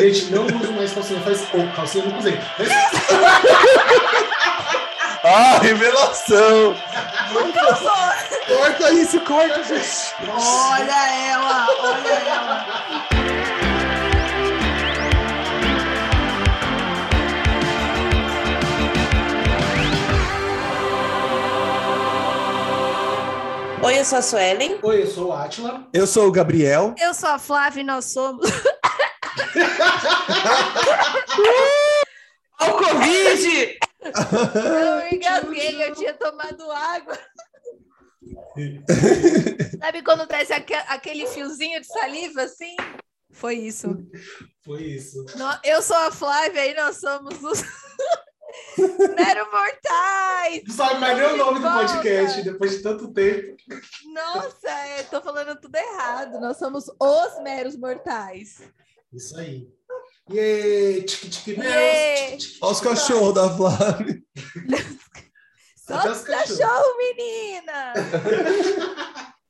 Gente, não uso mais calcinha. Faz pouco. Calcinha eu nunca usei. Mas... Ah, revelação! Corta isso, corta, gente. Olha ela, olha ela. Oi, eu sou a Suelen. Oi, eu sou o Atila. Eu sou o Gabriel. Eu sou a Flávia e nós somos. Ó o Covid! Eu engasguei, eu tinha tomado água. Sabe quando desce aque- aquele fiozinho de saliva assim? Foi isso. Foi isso. Eu sou a Flávia e nós somos os Mero Mortais. Não sabe mais nem o nome do Volta. podcast depois de tanto tempo. Nossa, eu tô falando tudo errado. Nós somos os Meros Mortais. Isso aí. Yay! Tique, tique, meus. Olha os cachorros da Flávia. Só Até os os cachorros. cachorro, menina!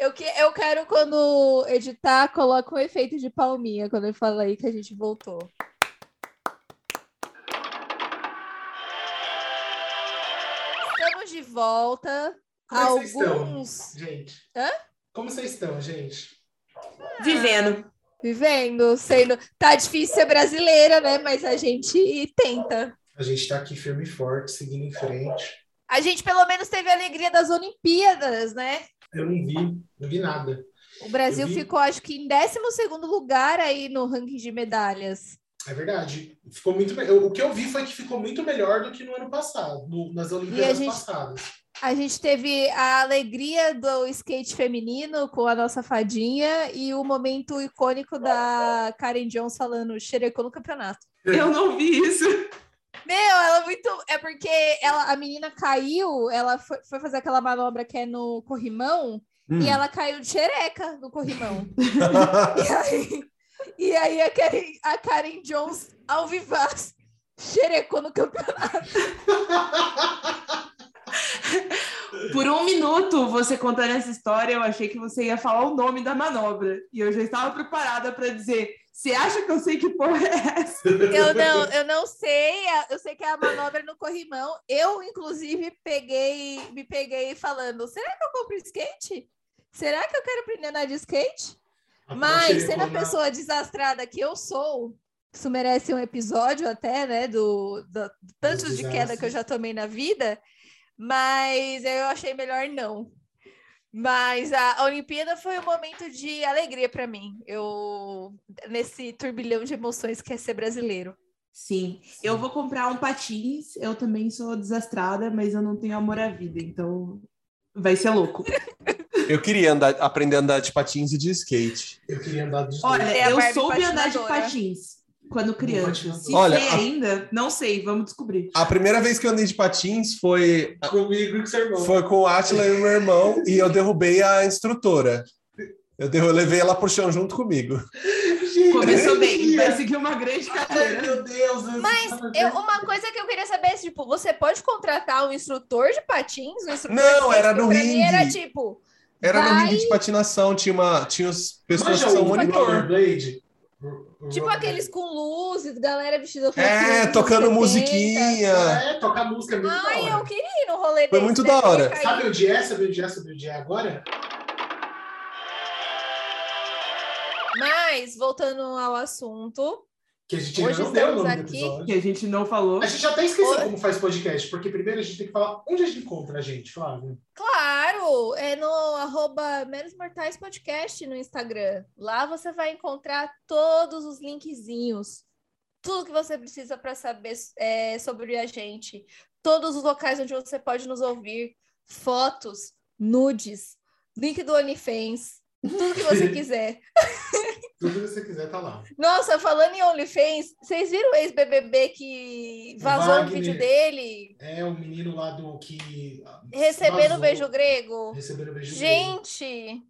Eu, que, eu quero, quando editar, coloca um efeito de palminha quando eu falo aí que a gente voltou. Estamos de volta. Como é que vocês estão? Alguns Gente. Hã? Como vocês estão, gente? Vivendo. Vivendo, sendo. Tá difícil ser brasileira, né? Mas a gente tenta. A gente tá aqui firme e forte, seguindo em frente. A gente pelo menos teve a alegria das Olimpíadas, né? Eu não vi, não vi nada. O Brasil vi. ficou, acho que, em 12 lugar aí no ranking de medalhas. É verdade. Ficou muito O que eu vi foi que ficou muito melhor do que no ano passado, no- nas Olimpíadas gente- passadas. A gente teve a alegria do skate feminino com a nossa fadinha e o momento icônico da Karen Jones falando xerecou no campeonato. Eu não vi isso. Meu, ela é muito. É porque ela, a menina caiu, ela foi, foi fazer aquela manobra que é no corrimão Hum. e ela caiu de xereca no corrimão. E aí, e aí a, Karen, a Karen Jones, ao vivaz, xerecou no campeonato. Por um minuto, você contando essa história, eu achei que você ia falar o nome da manobra. E eu já estava preparada para dizer: Você acha que eu sei que porra é essa? Eu não, eu não sei, eu sei que é a manobra no corrimão. Eu, inclusive, peguei, me peguei falando: será que eu compro skate? Será que eu quero aprender a andar de skate? Mas, sendo a pessoa desastrada que eu sou, isso merece um episódio até, né? Do, do- do tantos de queda que eu já tomei na vida, mas eu achei melhor não. Mas a, Olimpíada foi um momento de alegria para mim. Eu nesse turbilhão de emoções que é ser brasileiro. Sim, eu vou comprar um patins. Eu também sou desastrada, mas eu não tenho amor à vida, então vai ser louco. Eu queria andar, aprender a andar de patins e de skate. Eu queria andar dos Olha, É eu soube andar de patinadora. patins quando criança. Se Olha, sei a- ainda, não sei, vamos descobrir. A primeira vez que eu andei de patins foi. Comigo e com seu irmão. foi com o Atila e o meu irmão e eu derrubei a instrutora. Eu, derru- eu levei ela pro chão junto comigo. Gente, Começou bem, vai seguir uma grande Ai, carreira. meu Deus. Mas eu- uma coisa que eu queria saber é, tipo, você pode contratar um instrutor de patins? Um instrutor Não, de skate? era no Porque pra mim ringue. era tipo, Era no Vai. ringue de patinação, tinha, uma, tinha as pessoas Manja que são o monitor. rollerblade? O tipo aqueles com luzes, galera vestida com É, tocando 70. musiquinha. É, tocar música é da Ai, eu queria ir no rolê Foi desse, muito né? da hora. Sabe onde é? Sabe onde é? Sabe onde é agora? Mas, voltando ao assunto, Que a gente ainda não deu o nome do aqui. episódio. Que a gente não falou. A gente até esqueceu como faz podcast, porque primeiro a gente tem que falar onde a gente encontra a gente, Flávio. claro, é no arroba Menos Mortais Podcast no Instagram. Lá você vai encontrar todos os linkzinhos, tudo que você precisa para saber é, sobre a gente, todos os locais onde você pode nos ouvir, fotos, nudes, link do OnlyFans, tudo que você quiser. Tudo que você quiser tá lá. Nossa, falando em OnlyFans, vocês viram o ex-BBB que vazou Wagner. um vídeo dele É o menino lá do que. recebendo vazou. beijo grego? Recebendo beijo grego. Gente,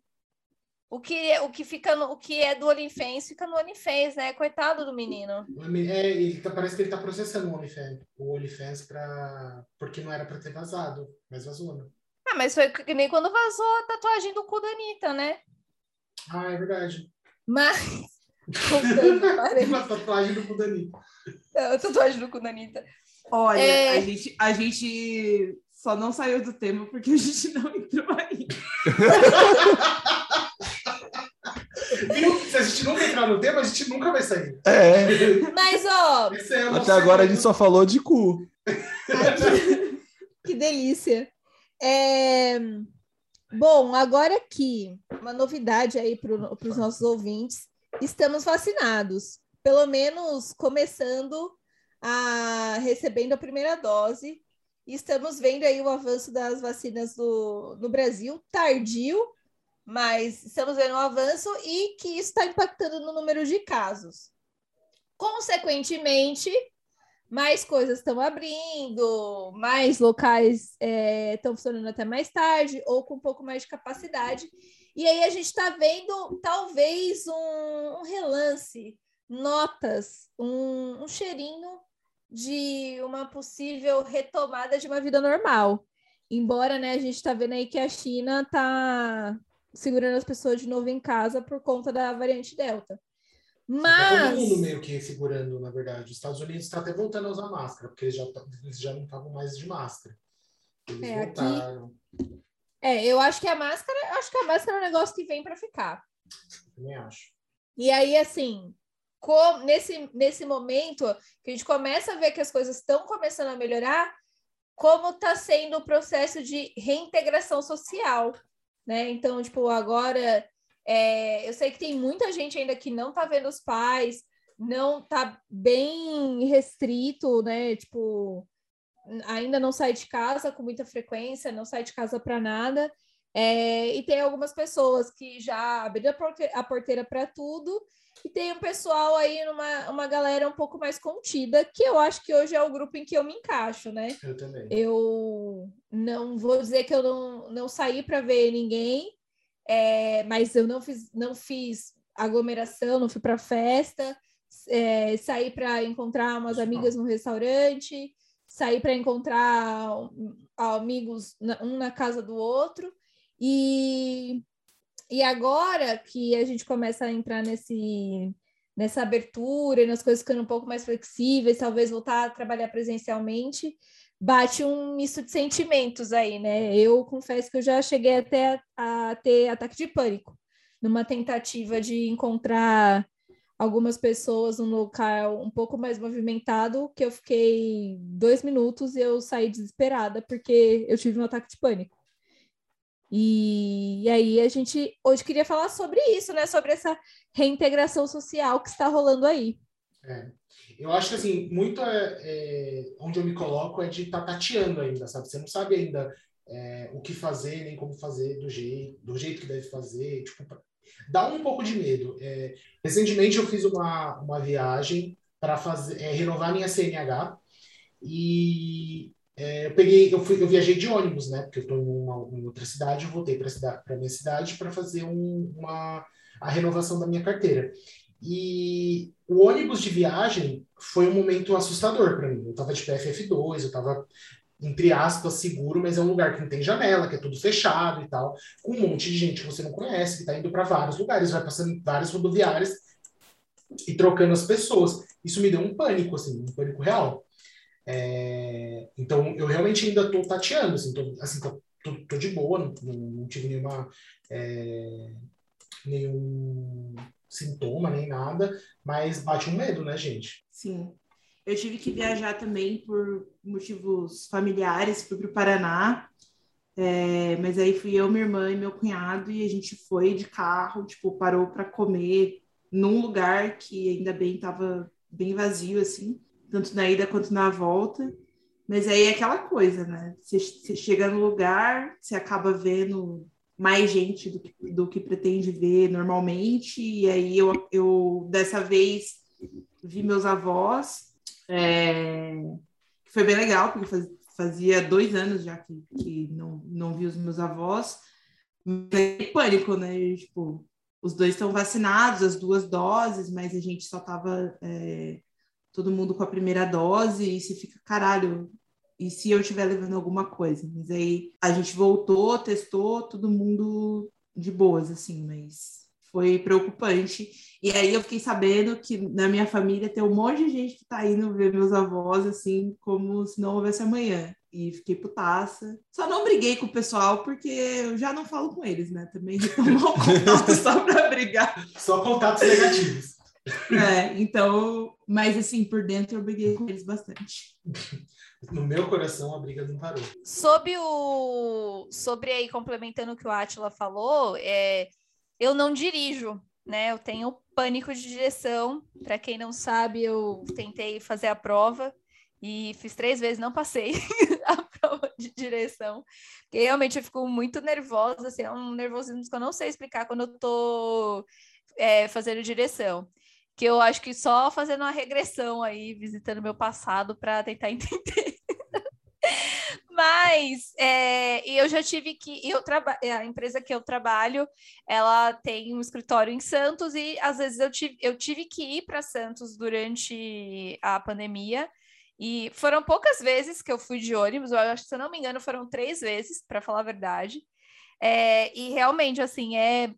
o que, é, o, que fica no, o que é do OnlyFans fica no OnlyFans, né? Coitado do menino. É, ele tá- parece que ele tá processando o OnlyFans, o OnlyFans pra, porque não era pra ter vazado, mas vazou, né? Ah, mas foi que nem quando vazou a tatuagem do cu da Anitta, né? Ah, é verdade. Mas. Uma tatuagem do Kudanita. É, a tatuagem do cu da Anitta. Olha, É. a, gente, a gente só não saiu do tema porque a gente não entrou aí. Viu? Se a gente nunca entrar no tema, a gente nunca vai sair. É. Mas, ó, é Até agora a gente só falou de cu. que delícia. É, Bom, agora aqui, uma novidade aí para os nossos ouvintes. Estamos vacinados, pelo menos começando a recebendo a primeira dose. Estamos vendo aí o avanço das vacinas do, no Brasil, tardio, mas estamos vendo um avanço e que isso está impactando no número de casos. Consequentemente, mais coisas estão abrindo, mais locais estão funcionando até mais tarde ou com um pouco mais de capacidade. E aí a gente está vendo talvez um, um relance, notas, um, um cheirinho de uma possível retomada de uma vida normal. Embora né, a gente está vendo aí que a China está segurando as pessoas de novo em casa por conta da variante Delta. Tá Mas. todo mundo meio que segurando, na verdade. Os Estados Unidos está até voltando a usar máscara, porque eles já, tá- eles já não estavam mais de máscara. Eles É, aqui- voltaram. É, eu acho que a máscara, acho que a máscara é um negócio que vem para ficar. Também acho. E aí, assim, co- nesse, nesse momento que a gente começa a ver que as coisas estão começando a melhorar, como está sendo o processo de reintegração social, né? Então, tipo, agora é, eu sei que tem muita gente ainda que não tá vendo os pais, não tá bem restrito, né? Tipo, ainda não sai de casa com muita frequência, não sai de casa para nada. É, e tem algumas pessoas que já abriram a porte- a porteira para tudo, e tem um pessoal aí, numa, uma galera um pouco mais contida, que eu acho que hoje é o grupo em que eu me encaixo, né? Eu também. Eu não vou dizer que eu não, não saí para ver ninguém, é, mas eu não fiz, não fiz aglomeração, não fui para festa, é, saí para encontrar umas amigas no restaurante, saí para encontrar amigos um na casa do outro. E, e agora que a gente começa a entrar nesse, nessa abertura e nas coisas ficando um pouco mais flexíveis, talvez voltar a trabalhar presencialmente, bate um misto de sentimentos aí, né? Eu confesso que eu já cheguei até a, ter ataque de pânico, numa tentativa de encontrar algumas pessoas num local um pouco mais movimentado, que eu fiquei dois minutos e eu saí desesperada porque eu tive um ataque de pânico. E, e aí a gente hoje queria falar sobre isso, né? Sobre essa reintegração social que está rolando aí. É. Eu acho que, assim, muito é, é, onde eu me coloco é de estar tateando ainda, sabe? Você não sabe ainda é, o que fazer, nem como fazer do jeito, do jeito que deve fazer. Tipo, dá um pouco de medo. É, recentemente eu fiz uma, uma viagem para fazer renovar minha CNH e é, eu peguei, eu fui, eu viajei de ônibus, né? Porque eu estou em em outra cidade, eu voltei para cidade, para minha cidade para fazer um, uma a renovação da minha carteira. E o ônibus de viagem foi um momento assustador para mim. Eu estava de PFF2, eu estava entre aspas seguro, mas é um lugar que não tem janela, que é tudo fechado e tal, com um monte de gente que você não conhece, que está indo para vários lugares, vai passando várias rodoviárias e trocando as pessoas. Isso me deu um pânico, assim, um pânico real. É, então, eu realmente ainda estou tateando, assim, tô, assim, tô, tô, tô de boa, não, não, não tive nenhuma, é, nenhum sintoma, nem nada, mas bate um medo, né, gente? Sim. Eu tive que viajar também por motivos familiares, fui para o Paraná, é, mas aí fui eu, minha irmã e meu cunhado, e a gente foi de carro, tipo, parou para comer num lugar que ainda bem estava bem vazio, assim, tanto na ida quanto na volta. Mas aí é aquela coisa, né? Você, chega no lugar, você acaba vendo mais gente do que, do que pretende ver normalmente, e aí eu, eu dessa vez vi meus avós, é, que foi bem legal, porque faz- fazia dois anos já que, que não, não vi os meus avós, mas é pânico, né? E, tipo, os dois estão vacinados, as duas doses, mas a gente só tava é, todo mundo com a primeira dose, e você fica, caralho, e se eu estiver levando alguma coisa? Mas aí a gente voltou, testou, todo mundo de boas, assim, mas foi preocupante. E aí eu fiquei sabendo que na minha família tem um monte de gente que tá indo ver meus avós, assim, como se não houvesse amanhã. E fiquei putaça. Só não briguei com o pessoal, porque eu já não falo com eles, né? Também retomou o contato só pra brigar. Só contatos negativos. É, então, mas assim, por dentro eu briguei com eles bastante. No meu coração, a briga não parou. Sobre o. Sobre aí, complementando o que o Atila falou, é, eu não dirijo, né? Eu tenho pânico de direção. Para quem não sabe, eu tentei fazer a prova e fiz três vezes, não passei a prova de direção. Porque realmente eu fico muito nervosa, assim, é um nervosismo que eu não sei explicar quando eu tô é, fazendo direção. Que eu acho que só fazendo uma regressão aí, visitando meu passado para tentar entender. Mas é, eu já tive que eu trabalho a empresa que eu trabalho, ela tem um escritório em Santos e às vezes eu tive, eu tive que ir para Santos durante a pandemia e foram poucas vezes que eu fui de ônibus, eu acho que se eu não me engano foram três vezes, para falar a verdade. É, e realmente assim é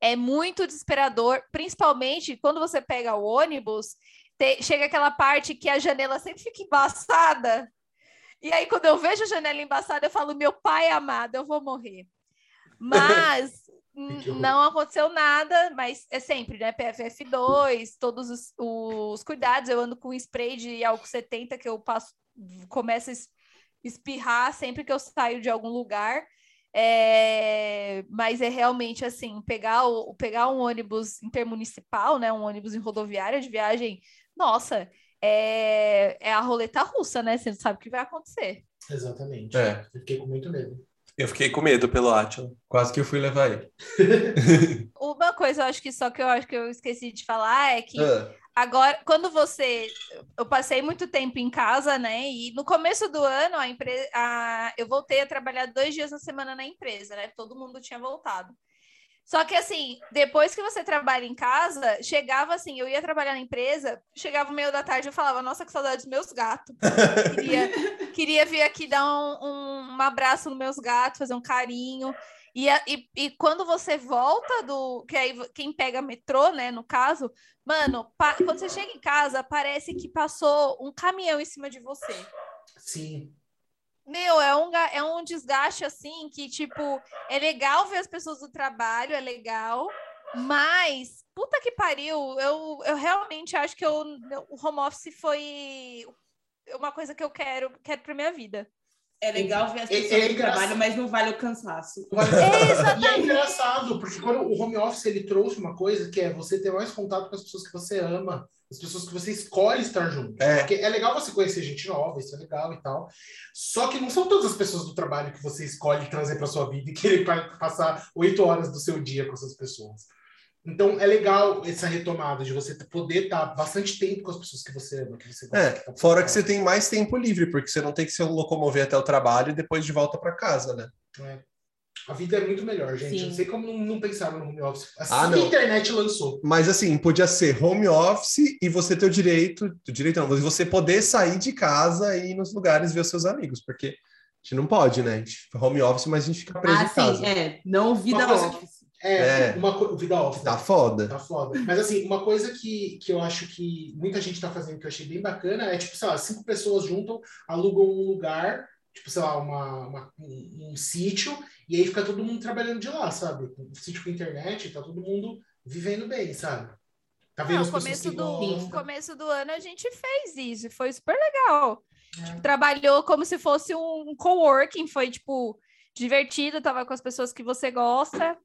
é muito desesperador, principalmente quando você pega o ônibus, te, chega aquela parte que a janela sempre fica embaçada. E aí, quando eu vejo a janela embaçada, eu falo, meu pai amado, eu vou morrer. Mas não aconteceu nada, mas é sempre, né? PFF2, todos os, os cuidados. Eu ando com spray de álcool 70 que eu passo, começo a espirrar sempre que eu saio de algum lugar. É, mas é realmente assim, pegar, o, pegar um ônibus intermunicipal, né? Um ônibus em rodoviária de viagem, nossa, é, é a roleta russa, né? Você não sabe o que vai acontecer. Exatamente. É. Eu fiquei com muito medo. Eu fiquei com medo pelo Atila. Quase que eu fui levar ele. Uma coisa eu acho que só que eu acho que eu esqueci de falar é que Ah, Agora, quando você. Eu passei muito tempo em casa, né? E no começo do ano, a empresa. A, eu voltei a trabalhar dois dias na semana na empresa, né? Todo mundo tinha voltado. Só que, assim, depois que você trabalha em casa, chegava assim, eu ia trabalhar na empresa, chegava o meio da tarde, eu falava, nossa, que saudade dos meus gatos. Queria, queria vir aqui dar um, um, um abraço nos meus gatos, fazer um carinho. E, e, e quando você volta do. Que aí quem pega metrô, né, no caso, mano, pa- quando você chega em casa, parece que passou um caminhão em cima de você. Sim. Meu, é um, é um desgaste assim que, tipo, é legal ver as pessoas do trabalho, é legal, mas puta que pariu, eu, eu realmente acho que eu, o home office foi uma coisa que eu quero, quero pra minha vida. É legal ver as É- pessoas é no engraçado. trabalho, mas não vale o cansaço. E é engraçado, porque quando o home office ele trouxe uma coisa que é você ter mais contato com as pessoas que você ama, as pessoas que você escolhe estar junto. É. Porque é legal você conhecer gente nova, isso é legal e tal. Só que não são todas as pessoas do trabalho que você escolhe trazer para sua vida e querer pa- passar oito horas do seu dia com essas pessoas. Então é legal essa retomada de você poder estar bastante tempo com as pessoas que você ama, que você gosta. É, que tá fora que você tem mais tempo livre, porque você não tem que se locomover até o trabalho e depois de volta para casa, né? A vida é muito melhor, gente. Sim. Eu não sei como não, não pensaram no home office. Assim Ah, que a internet lançou. Mas assim, podia ser home office e você ter o direito, o direito não, você poder sair de casa e ir nos lugares ver os seus amigos, porque a gente não pode, né? A gente, home office, mas a gente fica preso Ah, em casa. sim, é. Não vida Uma coisa office. É, É. uma co- vida off. Tá foda. Tá foda. Mas assim, uma coisa que, que eu acho que muita gente tá fazendo que eu achei bem bacana é, tipo, sei lá, cinco pessoas juntam, alugam um lugar, tipo, sei lá, uma, uma- um, um sítio, e aí fica todo mundo trabalhando de lá, sabe? Um sítio com internet, tá todo mundo vivendo bem, sabe? Tá vendo Não, começo do, gostam. começo do ano a gente fez isso, foi super legal. É. Tipo, trabalhou como se fosse um coworking, foi tipo divertido, tava com as pessoas que você gosta.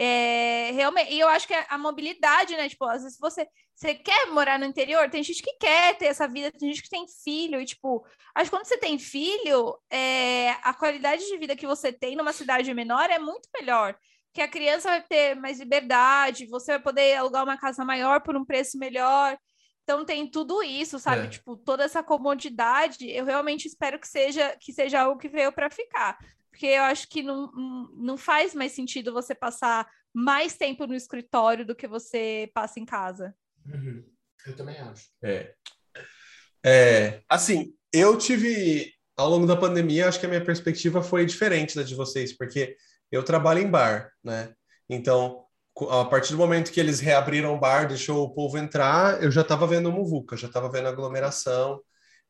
É, realmente, e eu acho que a, a mobilidade, né? Tipo, às vezes você, você quer morar no interior, tem gente que quer ter essa vida, tem gente que tem filho, e tipo, acho que quando você tem filho, é, a qualidade de vida que você tem numa cidade menor é muito melhor. Porque a criança vai ter mais liberdade, você vai poder alugar uma casa maior por um preço melhor. Então tem tudo isso, sabe? É. Tipo, toda essa comodidade, eu realmente espero que seja que seja algo que veio para ficar. Porque eu acho que não, não- faz mais sentido você passar mais tempo no escritório do que você passa em casa. Uhum. Eu também acho. É. É, assim, eu tive, ao longo da pandemia, acho que a minha perspectiva foi diferente da de vocês, porque eu trabalho em bar, né? Então, a partir do momento que eles reabriram o bar, deixou o povo entrar, eu já estava vendo muvuca, já estava vendo aglomeração.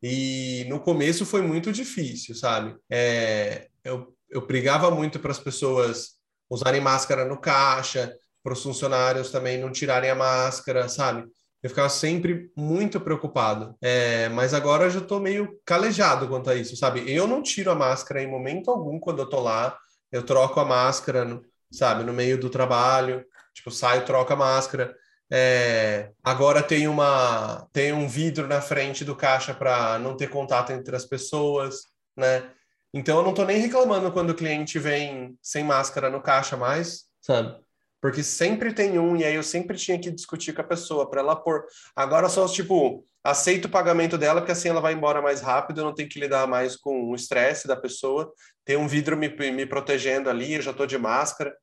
E no começo foi muito difícil, sabe? É, eu, eu brigava muito para as pessoas usarem máscara no caixa, para os funcionários também não tirarem a máscara, sabe? Eu ficava sempre muito preocupado. É, mas agora eu já estou meio calejado quanto a isso, sabe? Eu não tiro a máscara em momento algum quando eu tô lá. Eu troco a máscara, no- sabe, no meio do trabalho. Tipo, saio, troco a máscara. É, agora tem uma tem um vidro na frente do caixa para não ter contato entre as pessoas, né? Então eu não tô nem reclamando quando o cliente vem sem máscara no caixa mais, sabe? Porque sempre tem um e aí eu sempre tinha que discutir com a pessoa para ela pôr. Agora só tipo aceito o pagamento dela porque assim ela vai embora mais rápido, eu não tenho que lidar mais com o estresse da pessoa. Tem um vidro me, me protegendo ali, eu já tô de máscara.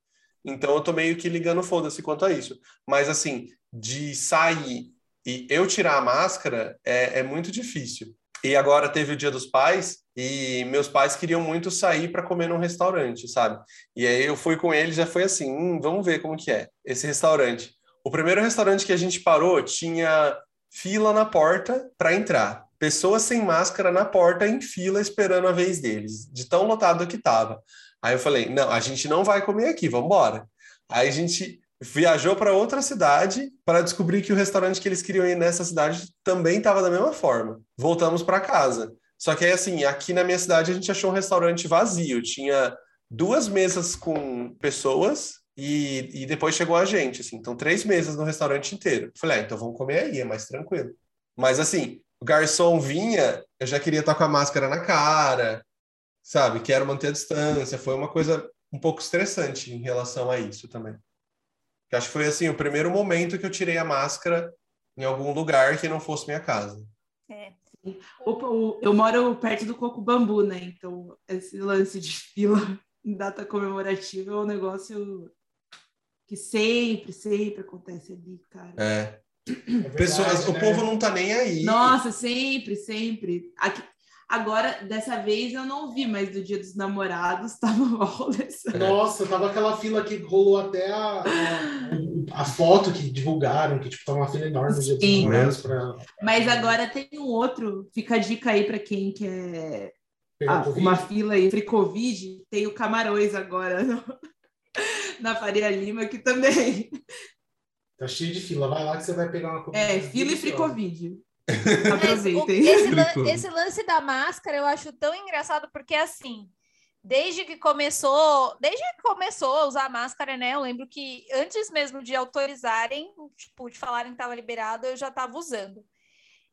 Então eu tô meio que ligando foda-se quanto a isso. Mas assim, de sair e eu tirar a máscara é, é muito difícil. E agora teve o Dia dos Pais e meus pais queriam muito sair para comer num restaurante, sabe? E aí eu fui com eles, já foi assim, hum, vamos ver como que é esse restaurante. O primeiro restaurante que a gente parou tinha fila na porta para entrar. Pessoas sem máscara na porta em fila esperando a vez deles, de tão lotado que tava. Aí eu falei: "Não, a gente não vai comer aqui, vamos embora". Aí a gente viajou para outra cidade para descobrir que o restaurante que eles queriam ir nessa cidade também estava da mesma forma. Voltamos para casa. Só que aí, assim, aqui na minha cidade a gente achou um restaurante vazio. Tinha duas mesas com pessoas e, e depois chegou a gente, assim. Então, três mesas no restaurante inteiro. Falei, ah, então vamos comer aí, é mais tranquilo. Mas, assim, o garçom vinha, eu já queria estar com a máscara na cara, sabe? Quero manter a distância. Foi uma coisa um pouco estressante em relação a isso também. Eu acho que foi, assim, o primeiro momento que eu tirei a máscara em algum lugar que não fosse minha casa. É. O- o- eu moro perto do Coco Bambu, né? Então, esse lance de fila em data comemorativa é um negócio que sempre, sempre acontece ali, cara. É. É verdade, Pessoas, o né? povo não tá nem aí. Nossa, sempre, sempre. Aqui- agora, dessa vez eu não vi, mas do dia dos namorados tava roleza. Nossa, tava aquela fila que rolou até a, a, a foto que divulgaram, que tipo, tava uma fila enorme dos Sim. namorados pra Mas agora tem um outro, fica a dica aí para quem quer ah, uma fila aí, free Covid, tem o Camarões agora no- na Faria Lima, que também Tá cheio de fila. Vai lá que você vai pegar uma Covid. é fila e free deliciosa. Covid. Mas o- Aproveitem. esse, esse lance da máscara eu acho tão engraçado porque assim, desde que começou, desde que começou a usar máscara, né? Eu lembro que antes mesmo de autorizarem, tipo, de falarem que estava liberado, eu já estava usando.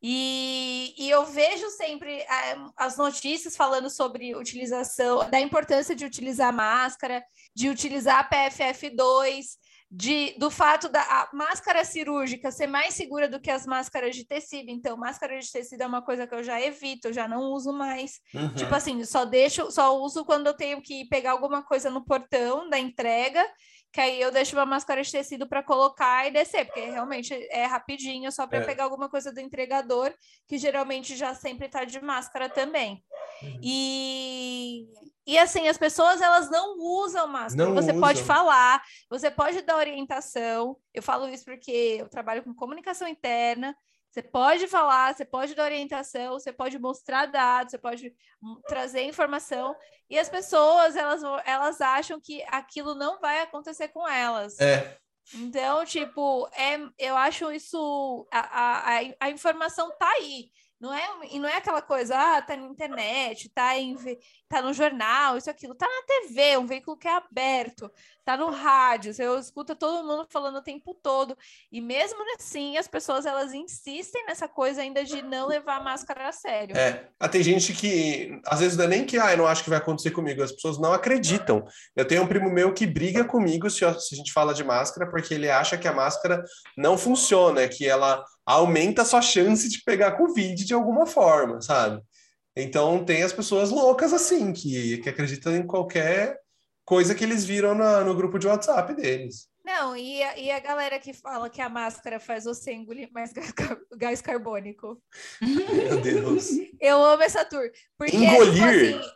E, e eu vejo sempre eh, as notícias falando sobre utilização, da importância de utilizar máscara, de utilizar a PFF2, de, do fato da máscara cirúrgica ser mais segura do que as máscaras de tecido. Então, máscara de tecido é uma coisa que eu já evito, eu já não uso mais. Uhum. Tipo assim, só deixo, só uso quando eu tenho que pegar alguma coisa no portão da entrega, que aí eu deixo uma máscara de tecido para colocar e descer, porque realmente é rapidinho, só para É. pegar alguma coisa do entregador, que geralmente já sempre tá de máscara também. Uhum. E, e assim, as pessoas elas não usam máscara. Não você pode usam. falar, você pode dar orientação. Eu falo isso porque eu trabalho com comunicação interna. Você pode falar, você pode dar orientação, você pode mostrar dados, você pode hum, trazer informação. E as pessoas, elas, elas acham que aquilo não vai acontecer com elas. É, Então, tipo, é, eu acho isso. A, a, a- a informação tá aí. Não é, e não é aquela coisa, ah, tá na internet, tá, em, tá no jornal, isso, aquilo. Tá na TV, um veículo que é aberto, tá no rádio, você escuta todo mundo falando o tempo todo. E mesmo assim, as pessoas elas insistem nessa coisa ainda de não levar a máscara a sério. é. Ah, tem gente que, às vezes, não é nem que, ah, eu não acho que vai acontecer comigo, as pessoas não acreditam. Eu tenho um primo meu que briga comigo se, se a gente fala de máscara, porque ele acha que a máscara não funciona, que ela aumenta a sua chance de pegar Covid de alguma forma, sabe? Então, tem as pessoas loucas assim, que, que acreditam em qualquer coisa que eles viram na- no grupo de WhatsApp deles. Não, e a, e a galera que fala que a máscara faz você engolir mais gás, gás carbônico. Meu Deus. Eu amo essa tour. Porque, Engolir? tipo assim,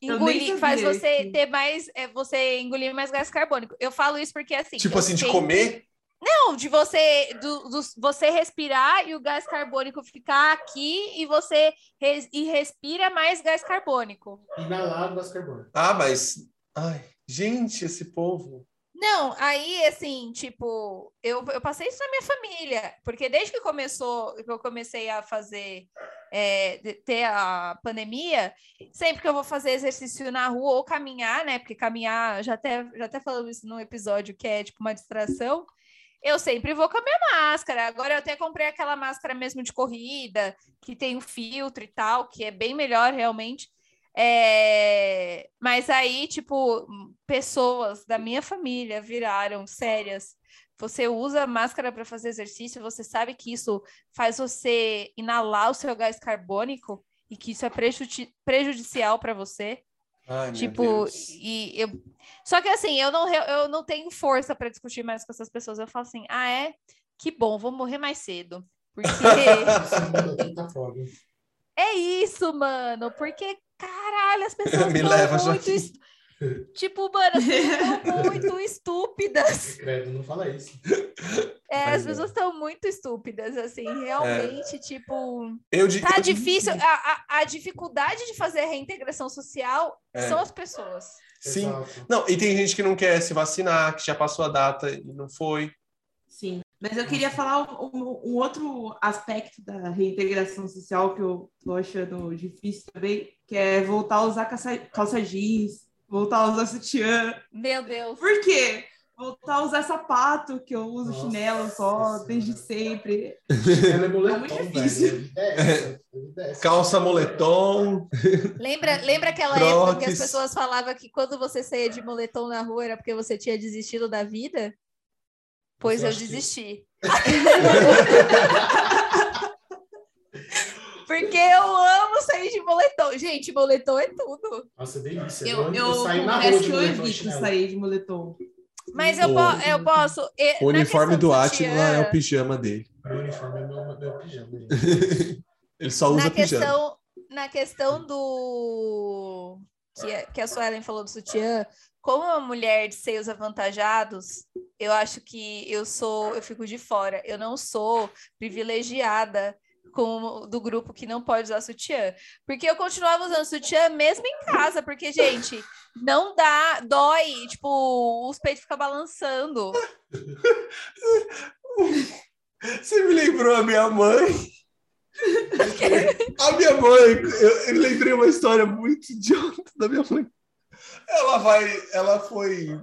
engolir, faz você ter mais, é, você engolir mais gás carbônico. Eu falo isso porque assim. Tipo assim, de sempre- comer? Não, de você, do, do- você respirar e o gás carbônico ficar aqui e você res- e respira mais gás carbônico. Inalar gás carbônico. Ah, mas. Ai, gente, esse povo. Não, aí assim, tipo, eu, eu passei isso na minha família, porque desde que começou, que eu comecei a fazer, é, ter a pandemia, sempre que eu vou fazer exercício na rua ou caminhar, né? Porque caminhar, já até, já até falamos isso num episódio que é tipo uma distração, eu sempre vou com a minha máscara. Agora eu até comprei aquela máscara mesmo de corrida, que tem o filtro e tal, que é bem melhor realmente. É, Mas aí, tipo, pessoas da minha família viraram sérias. Você usa máscara para fazer exercício, você sabe que isso faz você inalar o seu gás carbônico e que isso é prejudi- prejudicial para você. Ai, Tipo, e eu... Só que assim, eu não, eu não tenho força para discutir mais com essas pessoas. Eu falo assim, ah, é? Que bom, vou morrer mais cedo. Porque é isso, mano. Porque, caralho, as pessoas Me leva, muito... Joaquim. Tipo, mano, as pessoas estão muito estúpidas. Credo, não fala isso. É, Mas as é. pessoas estão muito estúpidas, assim, realmente, tipo... Eu digo. Tá difícil, a, a, a dificuldade de fazer a reintegração social É. são as pessoas. Sim. Exato. Não, e tem gente que não quer se vacinar, que já passou a data e não foi. Sim, mas eu queria falar um, um- um outro aspecto da reintegração social que eu tô achando difícil também, que é voltar a usar calça, calça jeans, voltar a usar sutiã. Meu Deus. Por quê? Voltar a usar sapato, que eu uso Nossa chinelo só Senhora. desde sempre. Ela é moletom, muito velho. difícil. Desce. Calça moletom. Lembra, lembra aquela época que as pessoas falavam que quando você saía de moletom na rua era porque você tinha desistido da vida? Pois Você eu acha que- desisti. Porque eu amo sair de moletom. Gente, moletom é tudo. Nossa, delícia. Eu, eu, saio na rua de que eu evito sair de moletom. Mas eu, O- po- eu posso. O na uniforme questão do Atila é o pijama dele. Meu uniforme é meu, meu pijama. Ele só usa na pijama. questão, na questão do que, a- que a Suelen falou do sutiã, como uma mulher de seios avantajados, eu acho que eu sou, eu fico de fora. Eu não sou privilegiada com do grupo que não pode usar sutiã, porque eu continuava usando sutiã mesmo em casa, porque gente, não dá, dói, tipo, os peitos ficam balançando. Você me lembrou a minha mãe. A minha mãe, eu, eu lembrei uma história muito idiota da minha mãe. Ela vai, ela foi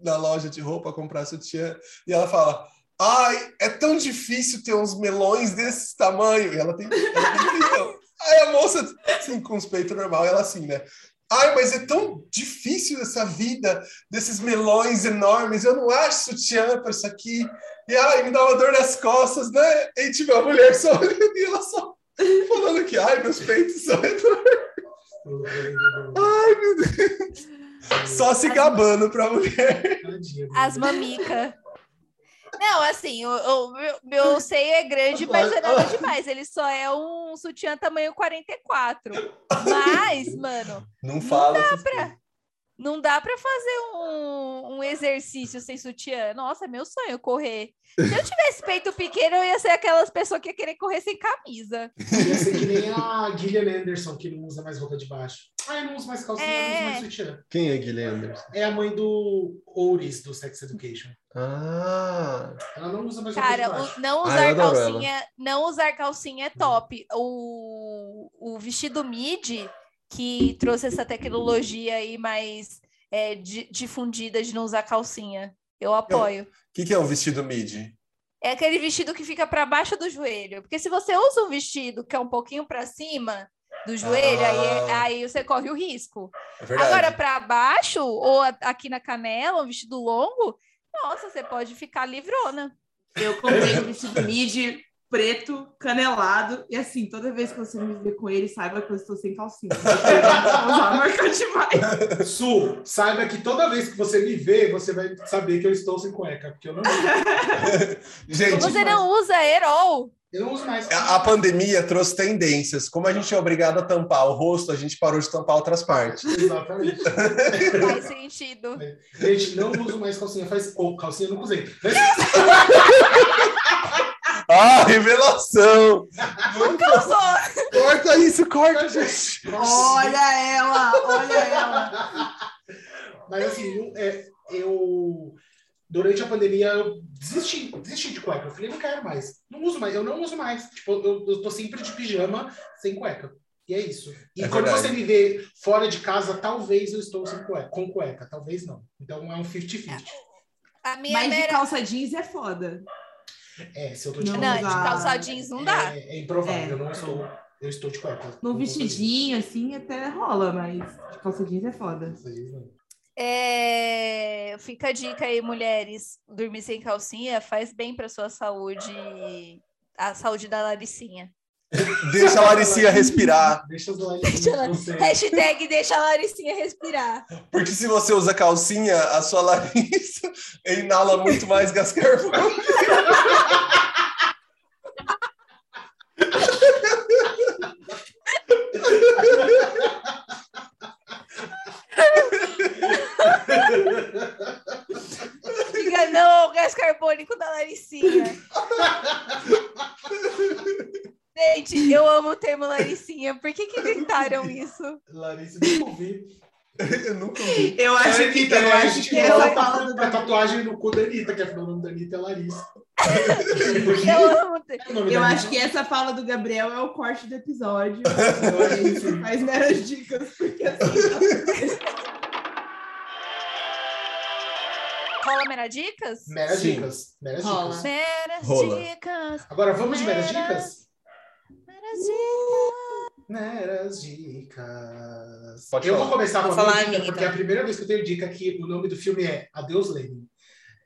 na loja de roupa comprar sutiã e ela fala: Ai, é tão difícil ter uns melões desse tamanho. E ela tem, ela tem. Aí a moça, assim, com os peitos normal, ela assim, né? Ai, mas é tão difícil essa vida desses melões enormes. Eu não acho sutiã para isso aqui. E ai, me dá uma dor nas costas, né? E tipo, a mulher só olhando e ela só falando que, ai, meus peitos são enormes. Ai, meu Deus. Só se gabando pra mulher. Tadinha, As mamicas. Não, assim, o, o meu, meu seio é grande, mas não é nada demais. Ele só é um sutiã tamanho 44. Mas, mano, Não fala. essas pra- não dá pra fazer um, um exercício sem sutiã. Nossa, é meu sonho correr. Se eu tivesse peito pequeno, eu ia ser aquelas pessoas que ia querer correr sem camisa. Ia ser que nem a Gillian Anderson, que não usa mais roupa de baixo. Ah, eu não uso mais calcinha, eu não uso É. mais sutiã. Quem é Guilherme Anderson? É a mãe do Ouris, do Sex Education. Ah, Ela não usa mais roupa Cara, de baixo. não Ah, usar adoro calcinha, não usar calcinha é top. O, o vestido midi que trouxe essa tecnologia aí mais é, di- difundida de não usar calcinha. Eu apoio. O que, que é um vestido midi? É aquele vestido que fica para baixo do joelho. Porque se você usa um vestido que é um pouquinho para cima do joelho, aí, é- Ah. aí você corre o risco. É. Agora, para baixo, ou aqui na canela, um vestido longo, nossa, você pode ficar livrona. Eu comprei um vestido midi preto, canelado, e assim, toda vez que você me vê com ele, saiba que eu estou sem calcinha. Porque eu não vou usar marca demais. Su, saiba que toda vez que você me vê, você vai saber que eu estou sem cueca, porque eu não Gente, Você não usa Herol. Eu não uso mais. A a pandemia trouxe tendências. Como a gente é obrigado a tampar o rosto, a gente parou de tampar outras partes. Exatamente. Faz sentido. Gente, não uso mais calcinha. Faz... Ou calcinha eu nunca usei. Ah, revelação! Nunca usou. Corta isso, corta, gente. Olha ela, olha ela. Mas assim, não- é, eu durante a pandemia eu desisti, desisti de cueca. Eu falei, não quero mais. Não uso mais, eu não uso mais. Tipo, eu, eu tô sempre de pijama sem cueca. E é isso. E É quando verdade. você me vê fora de casa, talvez eu estou sem cueca, com cueca, talvez não. Então é um 50-50. A minha Mas de mera... calça jeans é foda. É, se eu tô de Não, Não, de calça jeans não dá. É, é improvável, É. eu não estou. Eu estou de cueca. No vestidinho, assim, até rola, mas de calça jeans é foda. isso. Fazer isso não. É, Fica a dica aí, mulheres. Dormir sem calcinha faz bem para sua saúde. A saúde da Laricinha. Deixa a Laricinha respirar. Deixa as. Hashtag deixa a Laricinha respirar. Porque se você usa calcinha, a sua Larissa inala muito mais gás carbônico. Diga não ao gás carbônico da Laricinha. Gente, eu amo o termo Laricinha. Por que, que inventaram isso? Larissa, nunca ouvi. Eu nunca vi. Eu acho É, que, Anitta, né? eu A acho que essa volta fala do pra tatuagem no cu da Anitta, que afinal o nome da Anitta é Larissa. Eu amo. nome Eu da acho Anitta- que essa fala do Gabriel é o corte do episódio. Eu que sim. Faz meras dicas, porque assim. Rola mera dicas? Meras Sim. dicas. Meras Rola. dicas. Meras Rola. dicas. Agora vamos de Meras- dicas? Meras dicas. Meras dicas. Pode eu falar. vou começar Vou com a minha falar a dica, minha, porque é então. a primeira vez que eu tenho dica que o nome do filme é Adeus Lenin.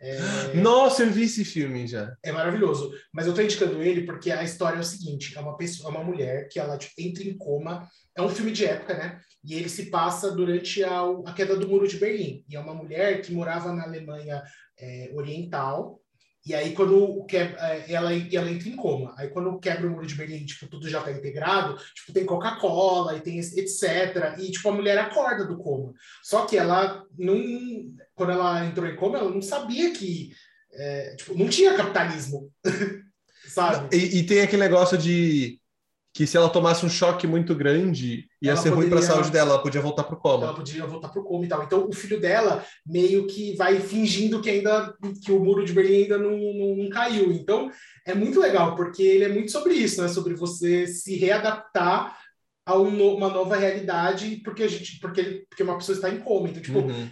É, Nossa, eu vi esse filme já. é maravilhoso. Mas eu tô indicando ele porque a história é o seguinte: é uma pessoa, é uma mulher que ela tipo, entra em coma. É um filme de época, né? E ele se passa durante a, a queda do muro de Berlim. E é uma mulher que morava na Alemanha é, Oriental. E aí, quando é, ela, ela entra em coma. Aí, quando quebra o muro de Berlim, tipo, tudo já tá integrado, tipo, tem Coca-Cola e tem etc. E, tipo, a mulher acorda do coma. Só que ela não... Quando ela entrou em coma, ela não sabia que... é, tipo, não tinha capitalismo. Sabe? E, e tem aquele negócio de que se ela tomasse um choque muito grande, ia Ela ser ruim para a poderia- saúde dela, ela podia voltar pro coma. Ela podia voltar pro coma e tal. Então, o filho dela meio que vai fingindo que ainda que o muro de Berlim ainda não, não, não caiu. Então, é muito legal, porque ele é muito sobre isso, né? Sobre você se readaptar a um uma nova realidade, porque a gente, porque, porque uma pessoa está em coma. Então, tipo, Uhum.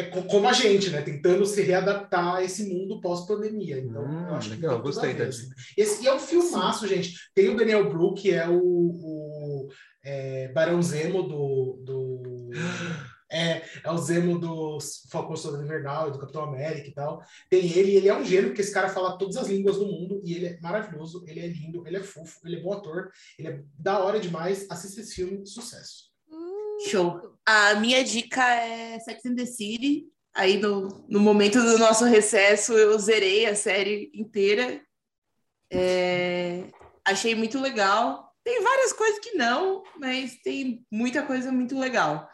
É co- como a gente, né? Tentando se readaptar a esse mundo pós-pandemia. Então, Hum, eu acho que legal, a gostei da assim. Esse, e é um filmaço, gente. Tem o Daniel Bru, que é o, o é, Barão Zemo do. do é, é o Zemo do Falcão Soldado Invernal e do Capitão América e tal. Tem ele, e ele é um gênio, porque esse cara fala todas as línguas do mundo, e ele é maravilhoso, ele é lindo, ele é fofo, ele é bom ator, ele é da hora demais. Assista esse filme, sucesso. Show. A minha dica é Sex and the City. Aí no, no momento do nosso recesso eu zerei a série inteira. É, achei muito legal. Tem várias coisas que não, mas tem muita coisa muito legal.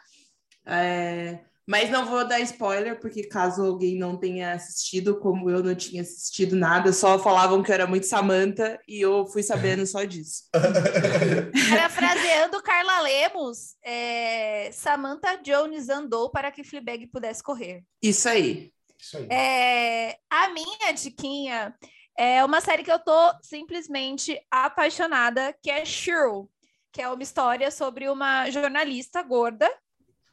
É, mas não vou dar spoiler, porque caso alguém não tenha assistido, como eu não tinha assistido nada, só falavam que eu era muito Samantha e eu fui sabendo só disso. Parafraseando Carla Lemos, é, Samantha Jones andou para que Fleabag pudesse correr. Isso aí. Isso aí. É, a minha diquinha é uma série que eu tô simplesmente apaixonada, que é Cheryl, que é uma história sobre uma jornalista gorda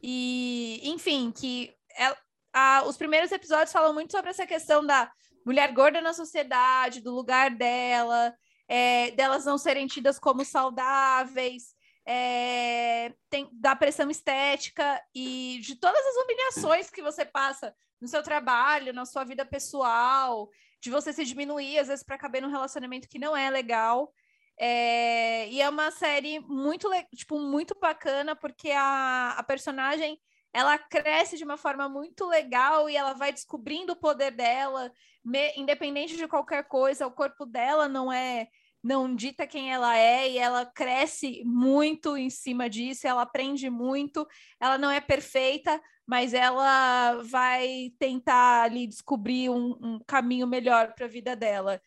e, enfim, que ela- a- os primeiros episódios falam muito sobre essa questão da mulher gorda na sociedade, do lugar dela, é, delas não serem tidas como saudáveis, é, tem, da pressão estética e de todas as humilhações que você passa no seu trabalho, na sua vida pessoal, de você se diminuir, às vezes, para caber num relacionamento que não é legal. É, e é uma série muito, tipo, muito bacana, porque a, a personagem ela cresce de uma forma muito legal e ela vai descobrindo o poder dela, me- independente de qualquer coisa, o corpo dela não é não dita quem ela é e ela cresce muito em cima disso, ela aprende muito, ela não é perfeita, mas ela vai tentar ali descobrir um, um caminho melhor para a vida dela.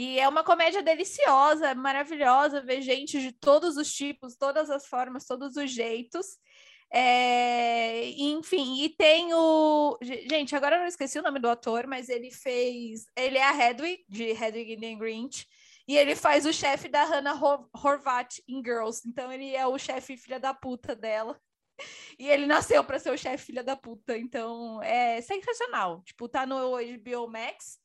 E é uma comédia deliciosa, maravilhosa, ver gente de todos os tipos, todas as formas, todos os jeitos. É, enfim, e tem o. Gente, agora eu não esqueci o nome do ator, mas ele fez. Ele é a Hedwig, de Hedwig and the Grinch, e ele faz o chefe da Hannah Horvat em Girls. Então ele é o chefe filha da puta dela. E ele nasceu para ser o chefe filha da puta. Então é sensacional. Tipo, tá no HBO Max.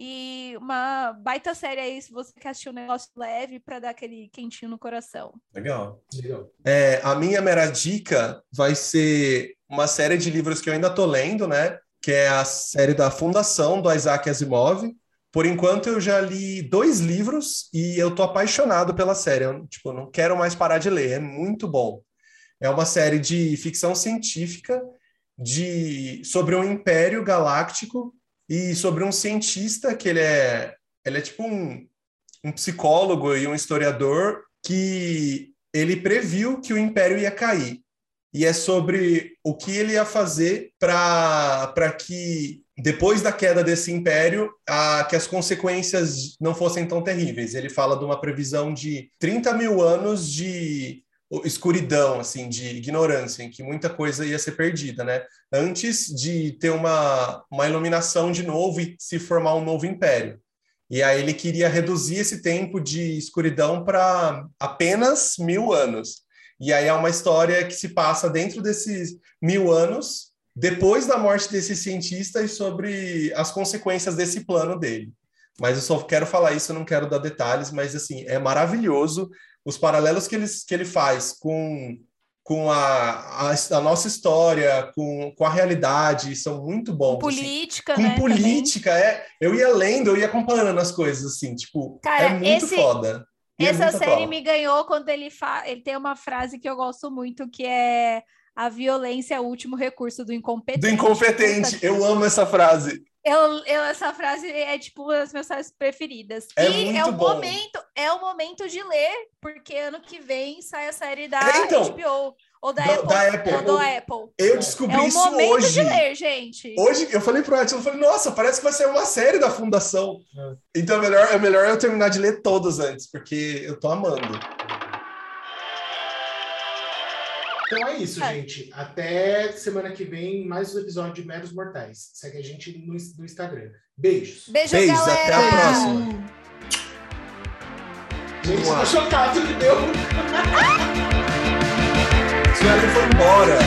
E uma baita série aí, se você quer assistir um negócio leve para dar aquele quentinho no coração. Legal. Legal. É, a minha mera dica vai ser uma série de livros que eu ainda tô lendo, né? Que é a série da Fundação do Isaac Asimov. Por enquanto eu já li dois livros e eu tô apaixonado pela série. Eu, tipo, não quero mais parar de ler, é muito bom. É uma série de ficção científica de sobre um império galáctico e sobre um cientista que ele é, ele é tipo um, um psicólogo e um historiador que ele previu que o império ia cair. E é sobre o que ele ia fazer para que, depois da queda desse império, a, que as consequências não fossem tão terríveis. Ele fala de uma previsão de 30 mil anos de escuridão, assim, de ignorância, em que muita coisa ia ser perdida, né? Antes de ter uma, uma iluminação de novo e se formar um novo império. E aí ele queria reduzir esse tempo de escuridão para apenas mil anos. E aí é uma história que se passa dentro desses mil anos, depois da morte desse cientista e sobre as consequências desse plano dele. Mas eu só quero falar isso, eu não quero dar detalhes, mas assim, é maravilhoso os paralelos que ele, que ele faz com, com a, a, a nossa história, com, com a realidade, são muito bons. Com política, assim. né? Com política, também. é. Eu ia lendo, eu ia acompanhando as coisas, assim, tipo, Cara, é muito esse, foda. E é Essa muito série me ganhou quando ele, fa... ele tem uma frase que eu gosto muito, que é a violência é o último recurso do incompetente. Do incompetente, eu amo essa frase. Eu, eu, essa frase é tipo uma das minhas frases preferidas. É e é muito o bom. momento, é o momento de ler, porque ano que vem sai a série da É, então, HBO ou da, da- Apple, da Apple. ou do Apple. Eu descobri É o isso momento hoje. de ler, gente. Hoje eu falei pro Atila, eu falei, nossa, parece que vai ser uma série da Fundação. Então é melhor, é melhor eu terminar de ler todos antes, porque eu tô amando. Então é isso, É. gente. Até semana que vem, mais um episódio de Meros Mortais. Segue a gente no, no Instagram. Beijos. Beijo, Beijos, galera. até a próxima. Gente, Uau. tô chocado que deu. Sueli foi embora.